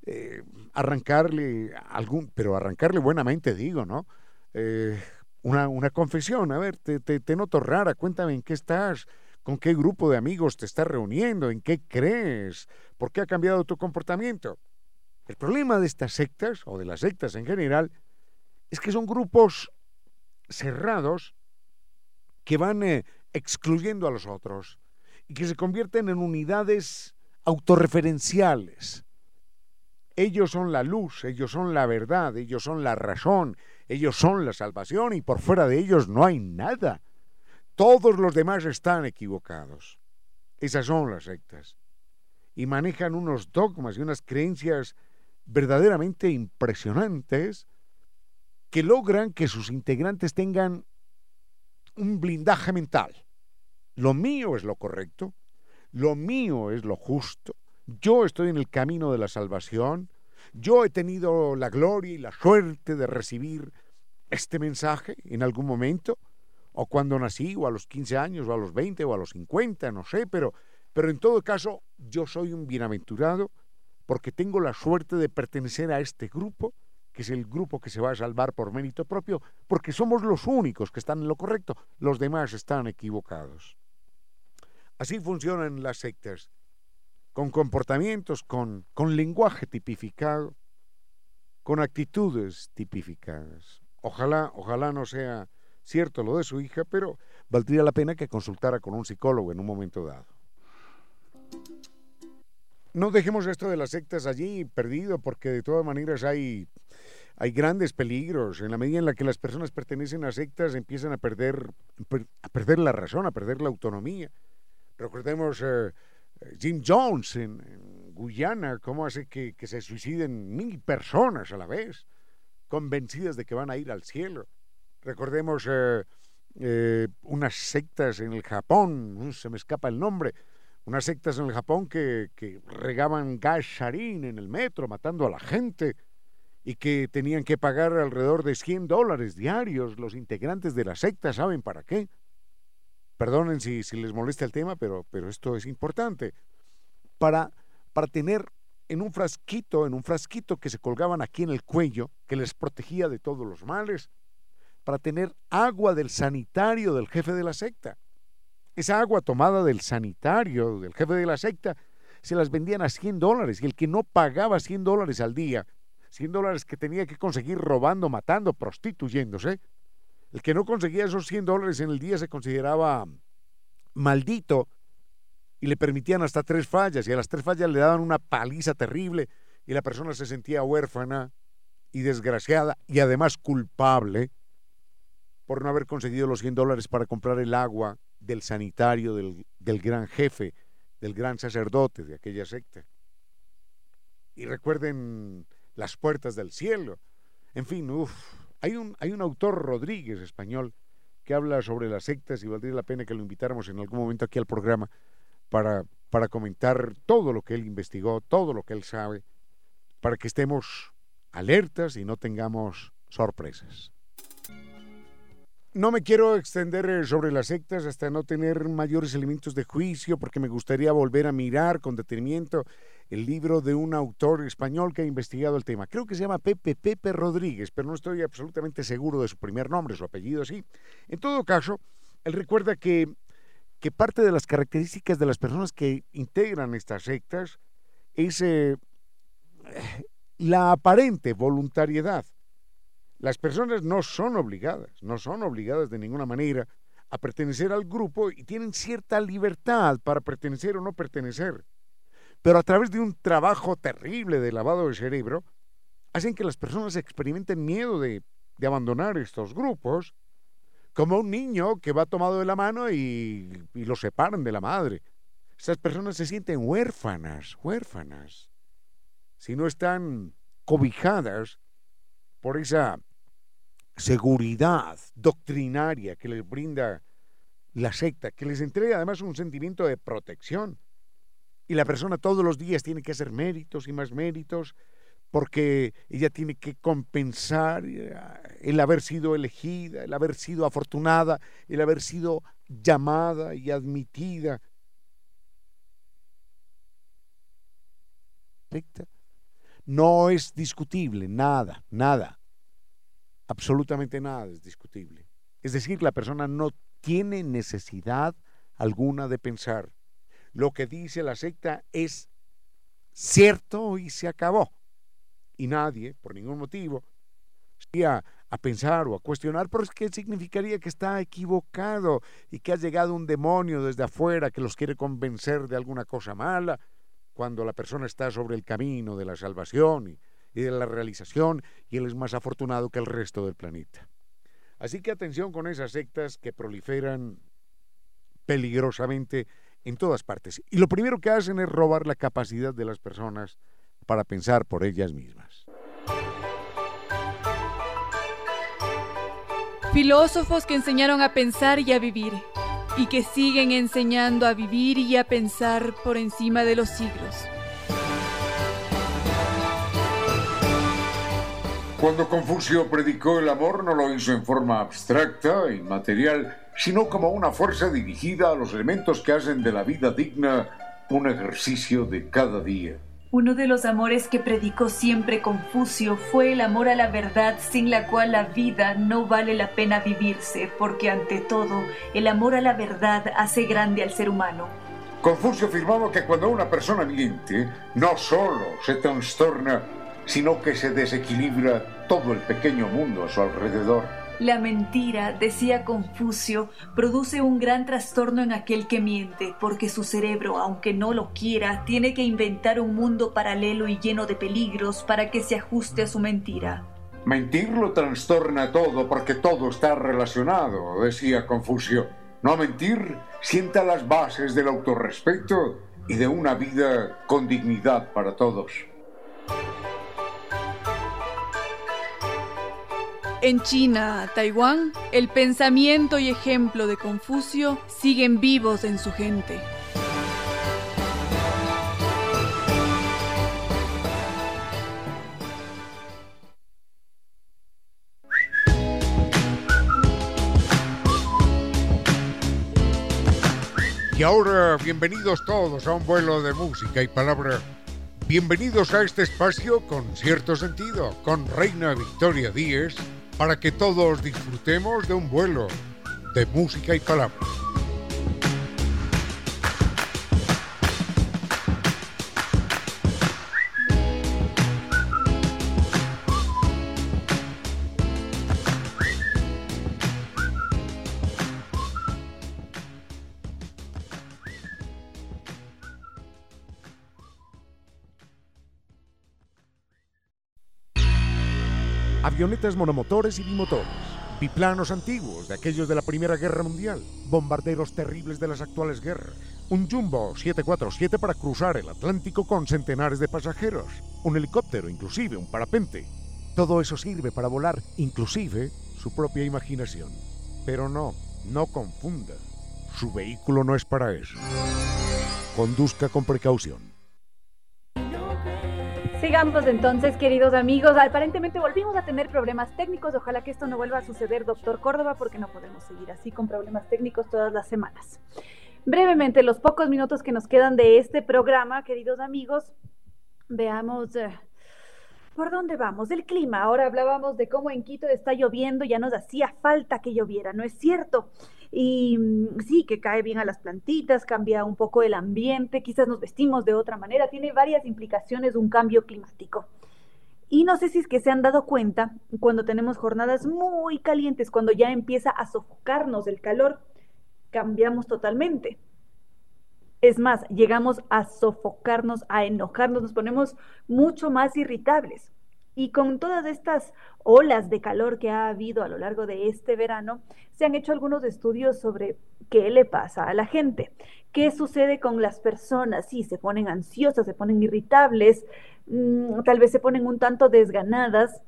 eh, arrancarle algún, pero arrancarle buenamente, digo, ¿no? Eh, una, una, confesión, a ver, te, te, te noto rara, cuéntame en qué estás, con qué grupo de amigos te estás reuniendo, en qué crees, por qué ha cambiado tu comportamiento. El problema de estas sectas, o de las sectas en general, es que son grupos cerrados que van eh, excluyendo a los otros y que se convierten en unidades autorreferenciales. Ellos son la luz, ellos son la verdad, ellos son la razón, ellos son la salvación y por fuera de ellos no hay nada. Todos los demás están equivocados. Esas son las sectas. Y manejan unos dogmas y unas creencias verdaderamente impresionantes que logran que sus integrantes tengan un blindaje mental. Lo mío es lo correcto, lo mío es lo justo, yo estoy en el camino de la salvación, yo he tenido la gloria y la suerte de recibir este mensaje en algún momento, o cuando nací, o a los 15 años, o a los 20, o a los 50, no sé, pero Pero en todo caso, yo soy un bienaventurado porque tengo la suerte de pertenecer a este grupo, que es el grupo que se va a salvar por mérito propio, porque somos los únicos que están en lo correcto, los demás están equivocados. Así funcionan las sectas, con comportamientos, con, con lenguaje tipificado, con actitudes tipificadas. Ojalá, ojalá no sea cierto lo de su hija, pero valdría la pena que consultara con un psicólogo en un momento dado. No dejemos esto de las sectas allí perdido, porque de todas maneras hay, hay grandes peligros. En la medida en la que las personas pertenecen a sectas, empiezan a perder, a perder la razón, a perder la autonomía. Recordemos eh, Jim Jones en, Guyana, cómo hace que, se suiciden mil personas a la vez, convencidas de que van a ir al cielo. Recordemos eh, eh, unas sectas en el Japón, se me escapa el nombre, unas sectas en el Japón que, regaban gas sarín en el metro, matando a la gente, y que tenían que pagar alrededor de 100 dólares diarios. Los integrantes de la secta saben para qué. Perdonen si, les molesta el tema, pero, pero esto es importante. Para, para tener en un frasquito, en un frasquito que se colgaban aquí en el cuello, que les protegía de todos los males, para tener agua del sanitario del jefe de la secta. Esa agua tomada del sanitario, del jefe de la secta, se las vendían a 100 dólares y el que no pagaba 100 dólares al día, 100 dólares que tenía que conseguir robando, matando, prostituyéndose, el que no conseguía esos 100 dólares en el día se consideraba maldito y le permitían hasta tres fallas y a las tres fallas le daban una paliza terrible y la persona se sentía huérfana y desgraciada y además culpable por no haber conseguido los 100 dólares para comprar el agua del sanitario, del, gran jefe, del gran sacerdote de aquella secta. Y recuerden las puertas del cielo. En fin, hay un, hay un autor Rodríguez español que habla sobre las sectas y valdría la pena que lo invitáramos en algún momento aquí al programa para, para comentar todo lo que él investigó, todo lo que él sabe, para que estemos alertas y no tengamos sorpresas. No me quiero extender eh, sobre las sectas hasta no tener mayores elementos de juicio, porque me gustaría volver a mirar con detenimiento el libro de un autor español que ha investigado el tema. Creo que se llama Pepe Pepe Rodríguez, pero no estoy absolutamente seguro de su primer nombre, su apellido sí. En todo caso, él recuerda que, que parte de las características de las personas que integran estas sectas es eh, la aparente voluntariedad las personas no son obligadas, no son obligadas de ninguna manera a pertenecer al grupo y tienen cierta libertad para pertenecer o no pertenecer. Pero a través de un trabajo terrible de lavado de cerebro, hacen que las personas experimenten miedo de, abandonar estos grupos, como un niño que va tomado de la mano y, y lo separan de la madre. Esas personas se sienten huérfanas, huérfanas, si no están cobijadas por esa seguridad doctrinaria que les brinda la secta, que les entrega además un sentimiento de protección. Y la persona todos los días tiene que hacer méritos y más méritos porque ella tiene que compensar eh, el haber sido elegida, el haber sido afortunada, el haber sido llamada y admitida. No es discutible, nada, nada absolutamente nada es discutible. Es decir, la persona no tiene necesidad alguna de pensar. Lo que dice la secta es cierto y se acabó. Y nadie, por ningún motivo, a, a pensar o a cuestionar, pero es que significaría que está equivocado y que ha llegado un demonio desde afuera que los quiere convencer de alguna cosa mala, cuando la persona está sobre el camino de la salvación y de la realización y él es más afortunado que el resto del planeta. Así que atención con esas sectas que proliferan peligrosamente en todas partes. Y lo primero que hacen es robar la capacidad de las personas para pensar por ellas mismas. Filósofos que enseñaron a pensar y a vivir, y que siguen enseñando a vivir y a pensar por encima de los siglos. Cuando Confucio predicó el amor no lo hizo en forma abstracta, inmaterial, sino como una fuerza dirigida a los elementos que hacen de la vida digna un ejercicio de cada día. Uno de los amores que predicó siempre Confucio fue el amor a la verdad sin la cual la vida no vale la pena vivirse, porque ante todo el amor a la verdad hace grande al ser humano. Confucio afirmaba que cuando una persona miente, no solo se trastorna, sino que se desequilibra todo el pequeño mundo a su alrededor. La mentira, decía Confucio, produce un gran trastorno en aquel que miente, porque su cerebro, aunque no lo quiera, tiene que inventar un mundo paralelo y lleno de peligros para que se ajuste a su mentira. Mentir lo trastorna todo porque todo está relacionado, decía Confucio. No mentir sienta las bases del autorrespeto y de una vida con dignidad para todos. En China, Taiwán, el pensamiento y ejemplo de Confucio siguen vivos en su gente. Y ahora, bienvenidos todos a un vuelo de música y palabra. Bienvenidos a este espacio con cierto sentido, con Reina Victoria Díez para que todos disfrutemos de un vuelo de música y palabras. Avionetas monomotores y bimotores, biplanos antiguos de aquellos de la Primera Guerra Mundial, bombarderos terribles de las actuales guerras, un Jumbo 747 para cruzar el Atlántico con centenares de pasajeros, un helicóptero, inclusive un parapente. Todo eso sirve para volar, inclusive su propia imaginación. Pero no, no confunda. Su vehículo no es para eso. Conduzca con precaución. Sigamos entonces, queridos amigos. Aparentemente volvimos a tener problemas técnicos. Ojalá que esto no vuelva a suceder, doctor Córdoba, porque no podemos seguir así con problemas técnicos todas las semanas. Brevemente, los pocos minutos que nos quedan de este programa, queridos amigos, veamos eh, por dónde vamos. El clima. Ahora hablábamos de cómo en Quito está lloviendo, ya nos hacía falta que lloviera, ¿no es cierto? Y mm, sí, que cae bien a las plantitas, cambia un poco el ambiente, quizás nos vestimos de otra manera, tiene varias implicaciones un cambio climático. Y no sé si es que se han dado cuenta, cuando tenemos jornadas muy calientes, cuando ya empieza a sofocarnos el calor, cambiamos totalmente. Es más, llegamos a sofocarnos, a enojarnos, nos ponemos mucho más irritables. Y con todas estas olas de calor que ha habido a lo largo de este verano, se han hecho algunos estudios sobre qué le pasa a la gente, qué sucede con las personas, si se ponen ansiosas, se ponen irritables, mm, tal vez se ponen un tanto desganadas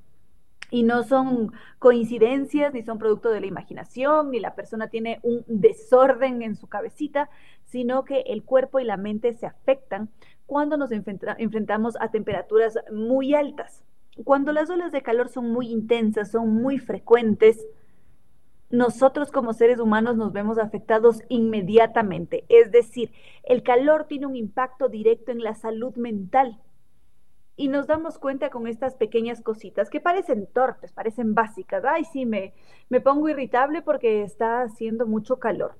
y no son coincidencias, ni son producto de la imaginación, ni la persona tiene un desorden en su cabecita, sino que el cuerpo y la mente se afectan cuando nos enfrentamos a temperaturas muy altas. Cuando las olas de calor son muy intensas, son muy frecuentes, nosotros como seres humanos nos vemos afectados inmediatamente. Es decir, el calor tiene un impacto directo en la salud mental. Y nos damos cuenta con estas pequeñas cositas que parecen torpes, parecen básicas. Ay, sí, me, me pongo irritable porque está haciendo mucho calor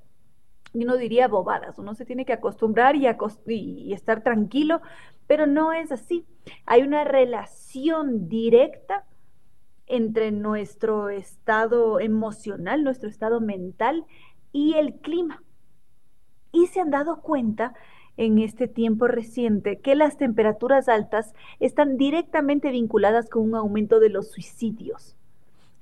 uno diría bobadas, uno se tiene que acostumbrar y, y, estar tranquilo, pero no es así. Hay una relación directa entre nuestro estado emocional, nuestro estado mental y el clima. Y se han dado cuenta en este tiempo reciente que las temperaturas altas están directamente vinculadas con un aumento de los suicidios,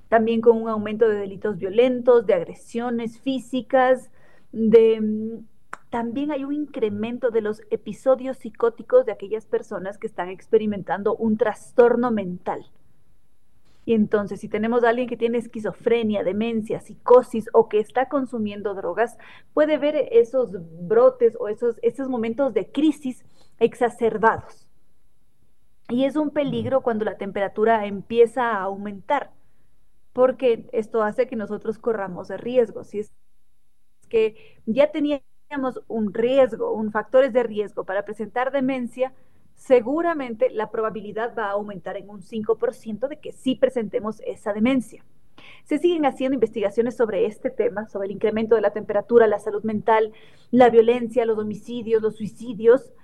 también con un aumento de delitos violentos, de agresiones físicas, de mm, también hay un incremento de los episodios psicóticos de aquellas personas que están experimentando un trastorno mental. Y entonces, si tenemos a alguien que tiene esquizofrenia, demencia, psicosis o que está consumiendo drogas, puede ver esos brotes o esos, esos momentos de crisis exacerbados. Y es un peligro cuando la temperatura empieza a aumentar, porque esto hace que nosotros corramos riesgos. Si es que ya tenía tenemos un riesgo, un factores de riesgo para presentar demencia, seguramente la probabilidad va a aumentar en un 5% de que sí presentemos esa demencia. Se siguen haciendo investigaciones sobre este tema, sobre el incremento de la temperatura, la salud mental, la violencia, los homicidios, los suicidios.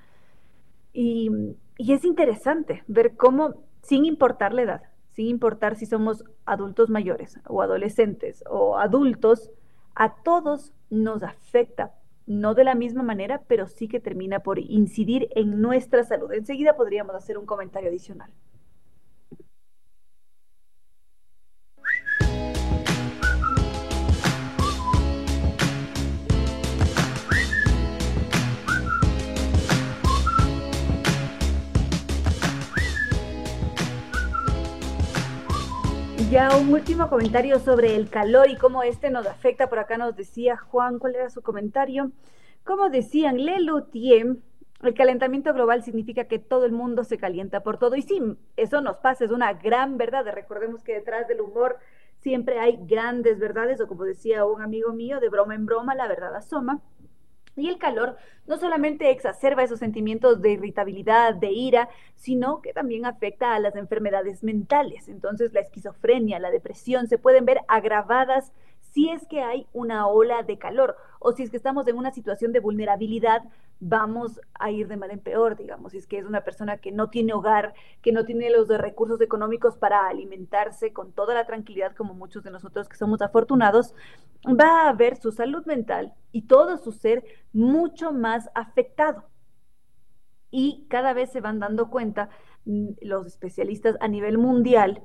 Y, y es interesante ver cómo, sin importar la edad, sin importar si somos adultos mayores o adolescentes o adultos, a todos nos afecta no de la misma manera, pero sí que termina por incidir en nuestra salud. Enseguida podríamos hacer un comentario adicional. Ya un último comentario sobre el calor y cómo este nos afecta. Por acá nos decía Juan, ¿cuál era su comentario? Como decían Lelutier, el calentamiento global significa que todo el mundo se calienta por todo. Y sí, eso nos pasa, es una gran verdad. Recordemos que detrás del humor siempre hay grandes verdades, o como decía un amigo mío, de broma en broma, la verdad asoma. Y el calor no solamente exacerba esos sentimientos de irritabilidad, de ira, sino que también afecta a las enfermedades mentales. Entonces la esquizofrenia, la depresión se pueden ver agravadas si es que hay una ola de calor o si es que estamos en una situación de vulnerabilidad, vamos a ir de mal en peor, digamos, si es que es una persona que no tiene hogar, que no tiene los recursos económicos para alimentarse con toda la tranquilidad como muchos de nosotros que somos afortunados, va a ver su salud mental y todo su ser mucho más afectado. Y cada vez se van dando cuenta mm, los especialistas a nivel mundial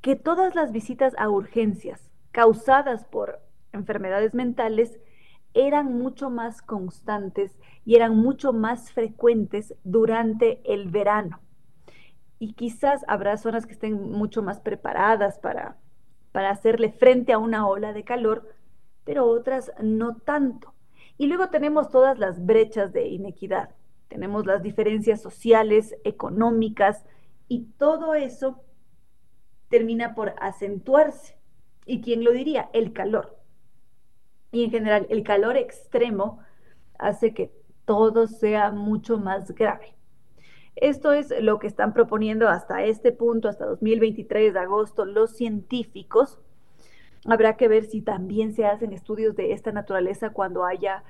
que todas las visitas a urgencias, causadas por enfermedades mentales eran mucho más constantes y eran mucho más frecuentes durante el verano. Y quizás habrá zonas que estén mucho más preparadas para, para hacerle frente a una ola de calor, pero otras no tanto. Y luego tenemos todas las brechas de inequidad, tenemos las diferencias sociales, económicas, y todo eso termina por acentuarse. ¿Y quién lo diría? El calor. Y en general, el calor extremo hace que todo sea mucho más grave. Esto es lo que están proponiendo hasta este punto, hasta 2023 de agosto, los científicos. Habrá que ver si también se hacen estudios de esta naturaleza cuando haya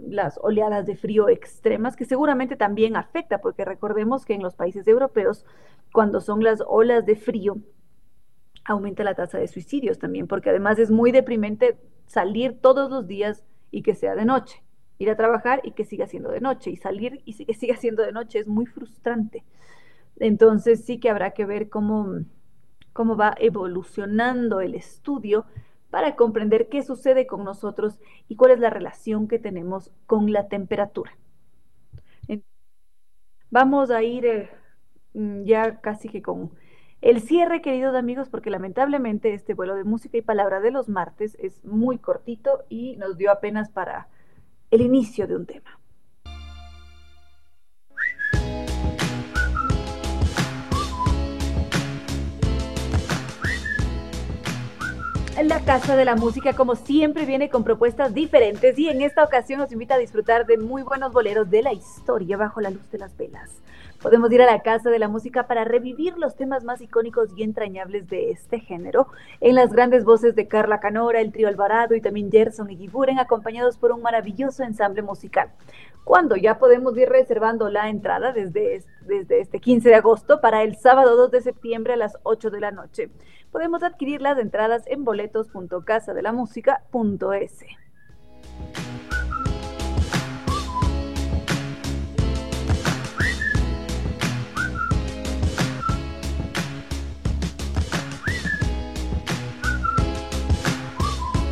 las oleadas de frío extremas, que seguramente también afecta, porque recordemos que en los países europeos, cuando son las olas de frío, aumenta la tasa de suicidios también, porque además es muy deprimente salir todos los días y que sea de noche, ir a trabajar y que siga siendo de noche, y salir y que siga siendo de noche es muy frustrante. Entonces sí que habrá que ver cómo, cómo va evolucionando el estudio para comprender qué sucede con nosotros y cuál es la relación que tenemos con la temperatura. Vamos a ir eh, ya casi que con el cierre, queridos amigos, porque lamentablemente este vuelo de música y palabra de los martes es muy cortito y nos dio apenas para el inicio de un tema. La Casa de la Música, como siempre, viene con propuestas diferentes y en esta ocasión nos invita a disfrutar de muy buenos boleros de la historia bajo la luz de las velas. Podemos ir a la Casa de la Música para revivir los temas más icónicos y entrañables de este género, en las grandes voces de Carla Canora, el trío Alvarado y también Gerson y Giburen, acompañados por un maravilloso ensamble musical. Cuando ya podemos ir reservando la entrada desde, desde este 15 de agosto para el sábado 2 de septiembre a las 8 de la noche. Podemos adquirir las entradas en boletos.casadelamusica.es.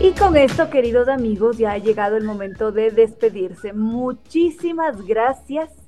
Y con esto, queridos amigos, ya ha llegado el momento de despedirse. Muchísimas gracias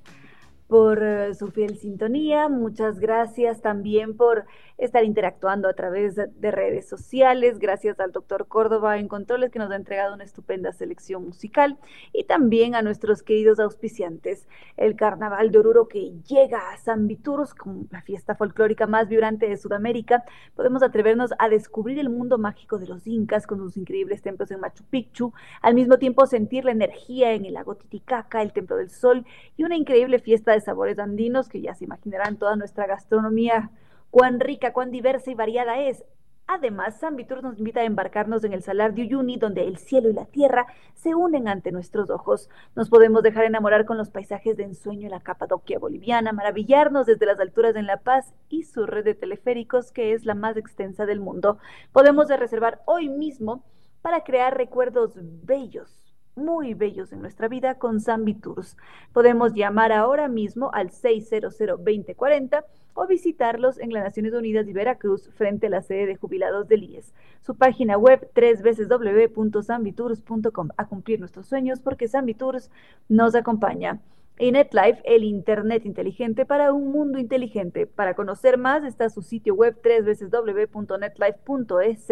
por eh, su fiel sintonía, muchas gracias también por estar interactuando a través de redes sociales, gracias al doctor Córdoba en Controles que nos ha entregado una estupenda selección musical. Y también a nuestros queridos auspiciantes, el Carnaval de Oruro que llega a San Viturus con la fiesta folclórica más vibrante de Sudamérica, podemos atrevernos a descubrir el mundo mágico de los incas con sus increíbles templos en Machu Picchu, al mismo tiempo sentir la energía en el lago Titicaca, el Templo del Sol y una increíble fiesta de sabores andinos que ya se imaginarán toda nuestra gastronomía cuán rica, cuán diversa y variada es. Además, San Vitur nos invita a embarcarnos en el Salar de Uyuni, donde el cielo y la tierra se unen ante nuestros ojos. Nos podemos dejar enamorar con los paisajes de ensueño en la Capadoquia boliviana, maravillarnos desde las alturas en La Paz y su red de teleféricos, que es la más extensa del mundo. Podemos reservar hoy mismo para crear recuerdos bellos muy bellos en nuestra vida con Zambi Tours. Podemos llamar ahora mismo al 600-2040 o visitarlos en las Naciones Unidas de Veracruz frente a la sede de jubilados del IES. Su página web www.zambitours.com a cumplir nuestros sueños porque Zambi Tours nos acompaña. Y NetLife, el Internet inteligente para un mundo inteligente. Para conocer más está su sitio web www.netlife.es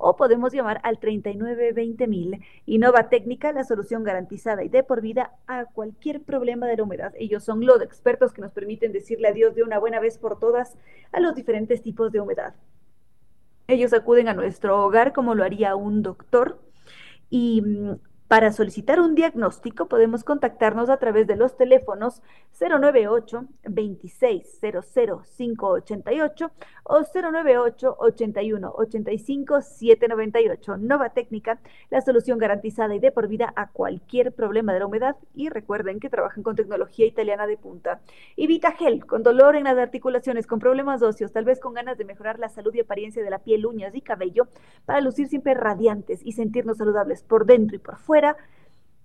o podemos llamar al 3920.000. Innova Técnica, la solución garantizada y de por vida a cualquier problema de la humedad. Ellos son los expertos que nos permiten decirle adiós de una buena vez por todas a los diferentes tipos de humedad. Ellos acuden a nuestro hogar como lo haría un doctor y mm, para solicitar un diagnóstico podemos contactarnos a través de los teléfonos 098 2600 588 o 098 81 85 798. Nova Técnica, la solución garantizada y de por vida a cualquier problema de la humedad y recuerden que trabajan con tecnología italiana de punta. Y Vitagel, con dolor en las articulaciones, con problemas óseos, tal vez con ganas de mejorar la salud y apariencia de la piel, uñas y cabello para lucir siempre radiantes y sentirnos saludables por dentro y por fuera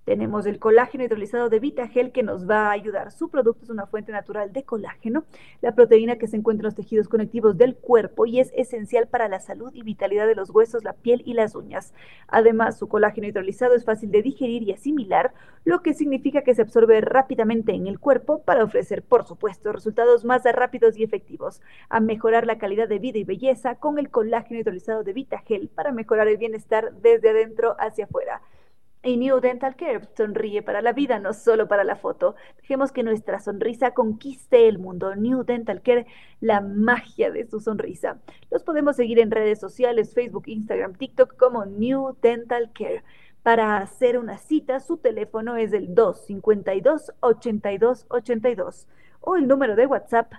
tenemos el colágeno hidrolizado de Vitagel que nos va a ayudar. Su producto es una fuente natural de colágeno, la proteína que se encuentra en los tejidos conectivos del cuerpo y es esencial para la salud y vitalidad de los huesos, la piel y las uñas. Además, su colágeno hidrolizado es fácil de digerir y asimilar, lo que significa que se absorbe rápidamente en el cuerpo para ofrecer, por supuesto, resultados más rápidos y efectivos. A mejorar la calidad de vida y belleza con el colágeno hidrolizado de Vitagel para mejorar el bienestar desde adentro hacia afuera. Y New Dental Care sonríe para la vida, no solo para la foto. Dejemos que nuestra sonrisa conquiste el mundo. New Dental Care, la magia de su sonrisa. Los podemos seguir en redes sociales, Facebook, Instagram, TikTok como New Dental Care. Para hacer una cita, su teléfono es el 252 8282 o el número de WhatsApp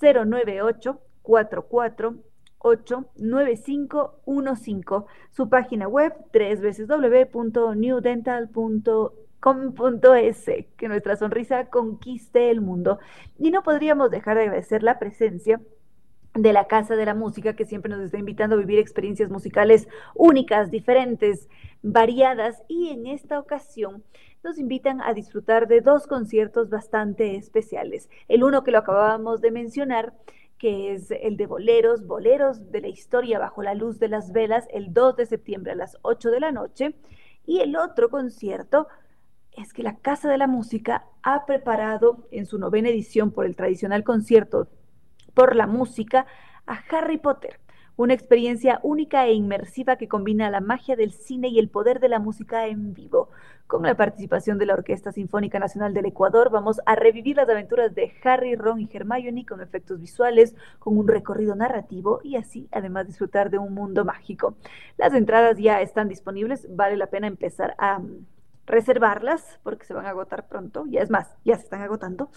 098 44 89515. Su página web www.newdental.com.es. Que nuestra sonrisa conquiste el mundo. Y no podríamos dejar de agradecer la presencia de la Casa de la Música, que siempre nos está invitando a vivir experiencias musicales únicas, diferentes, variadas, y en esta ocasión nos invitan a disfrutar de dos conciertos bastante especiales. El uno que lo acabábamos de mencionar que es el de boleros, boleros de la historia bajo la luz de las velas, el 2 de septiembre a las 8 de la noche. Y el otro concierto es que la Casa de la Música ha preparado en su novena edición por el tradicional concierto por la música a Harry Potter una experiencia única e inmersiva que combina la magia del cine y el poder de la música en vivo. Con la participación de la Orquesta Sinfónica Nacional del Ecuador, vamos a revivir las aventuras de Harry, Ron y Hermione con efectos visuales, con un recorrido narrativo y así además disfrutar de un mundo mágico. Las entradas ya están disponibles, vale la pena empezar a reservarlas porque se van a agotar pronto, ya es más, ya se están agotando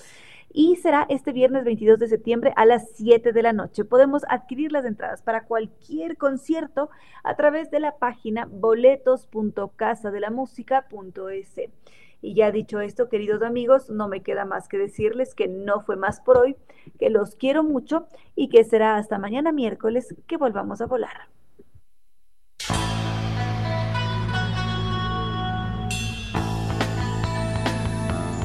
y será este viernes 22 de septiembre a las 7 de la noche. Podemos adquirir las entradas para cualquier concierto a través de la página boletos.casadelamusica.es. Y ya dicho esto, queridos amigos, no me queda más que decirles que no fue más por hoy, que los quiero mucho y que será hasta mañana miércoles que volvamos a volar.